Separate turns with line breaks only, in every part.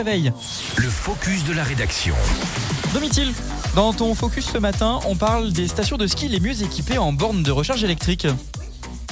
Réveil.
Le focus de la rédaction.
Domitil, dans ton focus ce matin, on parle des stations de ski les mieux équipées en bornes de recharge électrique.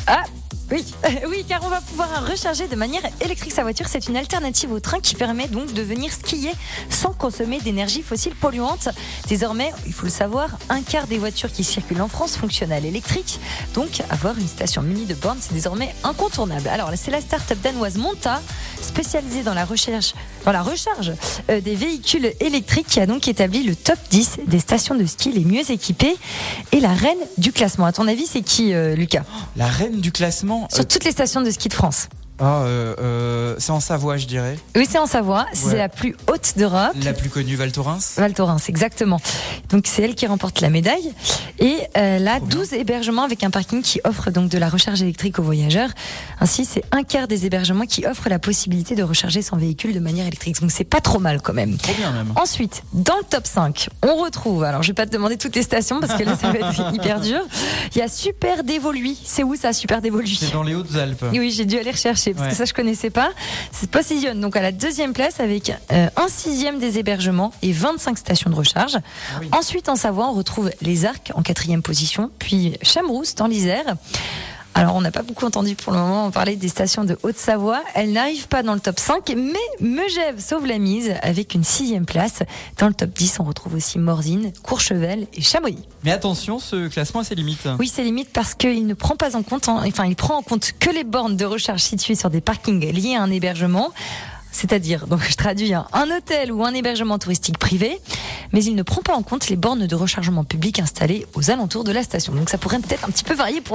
Ah oui, oui, car on va pouvoir recharger de manière électrique sa voiture. C'est une alternative au train qui permet donc de venir skier sans consommer d'énergie fossile polluante. Désormais, il faut le savoir, un quart des voitures qui circulent en France fonctionnent à l'électrique. Donc, avoir une station munie de bornes, c'est désormais incontournable. Alors, c'est la start-up danoise Monta, spécialisée dans la recherche, dans la recharge euh, des véhicules électriques, qui a donc établi le top 10 des stations de ski les mieux équipées et la reine du classement. À ton avis, c'est qui, euh, Lucas?
La reine du classement.
Sur toutes les stations de ski de France.
Ah, euh, euh, c'est en Savoie, je dirais.
Oui, c'est en Savoie. C'est
Ouais.
la plus haute d'Europe.
La plus connue, Val Thorens.
Val Thorens, exactement. Donc c'est elle qui remporte la médaille. Et
Trop bien.
12 hébergements avec un parking qui offre donc de la recharge électrique aux voyageurs. Ainsi, c'est un quart des hébergements qui offrent la possibilité de recharger son véhicule de manière électrique. Donc c'est pas trop mal quand même.
Trop bien même.
Ensuite, dans le top 5, on retrouve, alors je vais pas te demander toutes les stations parce que là ça va être hyper dur. Il y a Super Dévoluy. C'est où ça, Super Dévoluy
C'est dans les Hautes-Alpes.
oui, j'ai dû aller rechercher parce
Ouais.
que ça je connaissais pas. Se positionne donc à la deuxième place avec euh, un sixième des hébergements et 25 stations de recharge.
Ah oui.
Ensuite, en Savoie, on retrouve les Arcs en quatrième position, puis Chamrousse dans l'Isère. Alors, on n'a pas beaucoup entendu pour le moment parler des stations de Haute-Savoie. Elles n'arrivent pas dans le top 5, mais Megève sauve la mise avec une sixième place. Dans le top 10, on retrouve aussi Morzine, Courchevel et Chamonix.
Mais attention, ce classement a ses limites.
Oui, c'est limite parce qu'il ne prend pas en compte, en- enfin, il prend en compte que les bornes de recharge situées sur des parkings liés à un hébergement. C'est-à-dire, donc je traduis, hein, un hôtel ou un hébergement touristique privé, mais il ne prend pas en compte les bornes de rechargement public installées aux alentours de la station. Donc ça pourrait peut-être un petit peu varier pour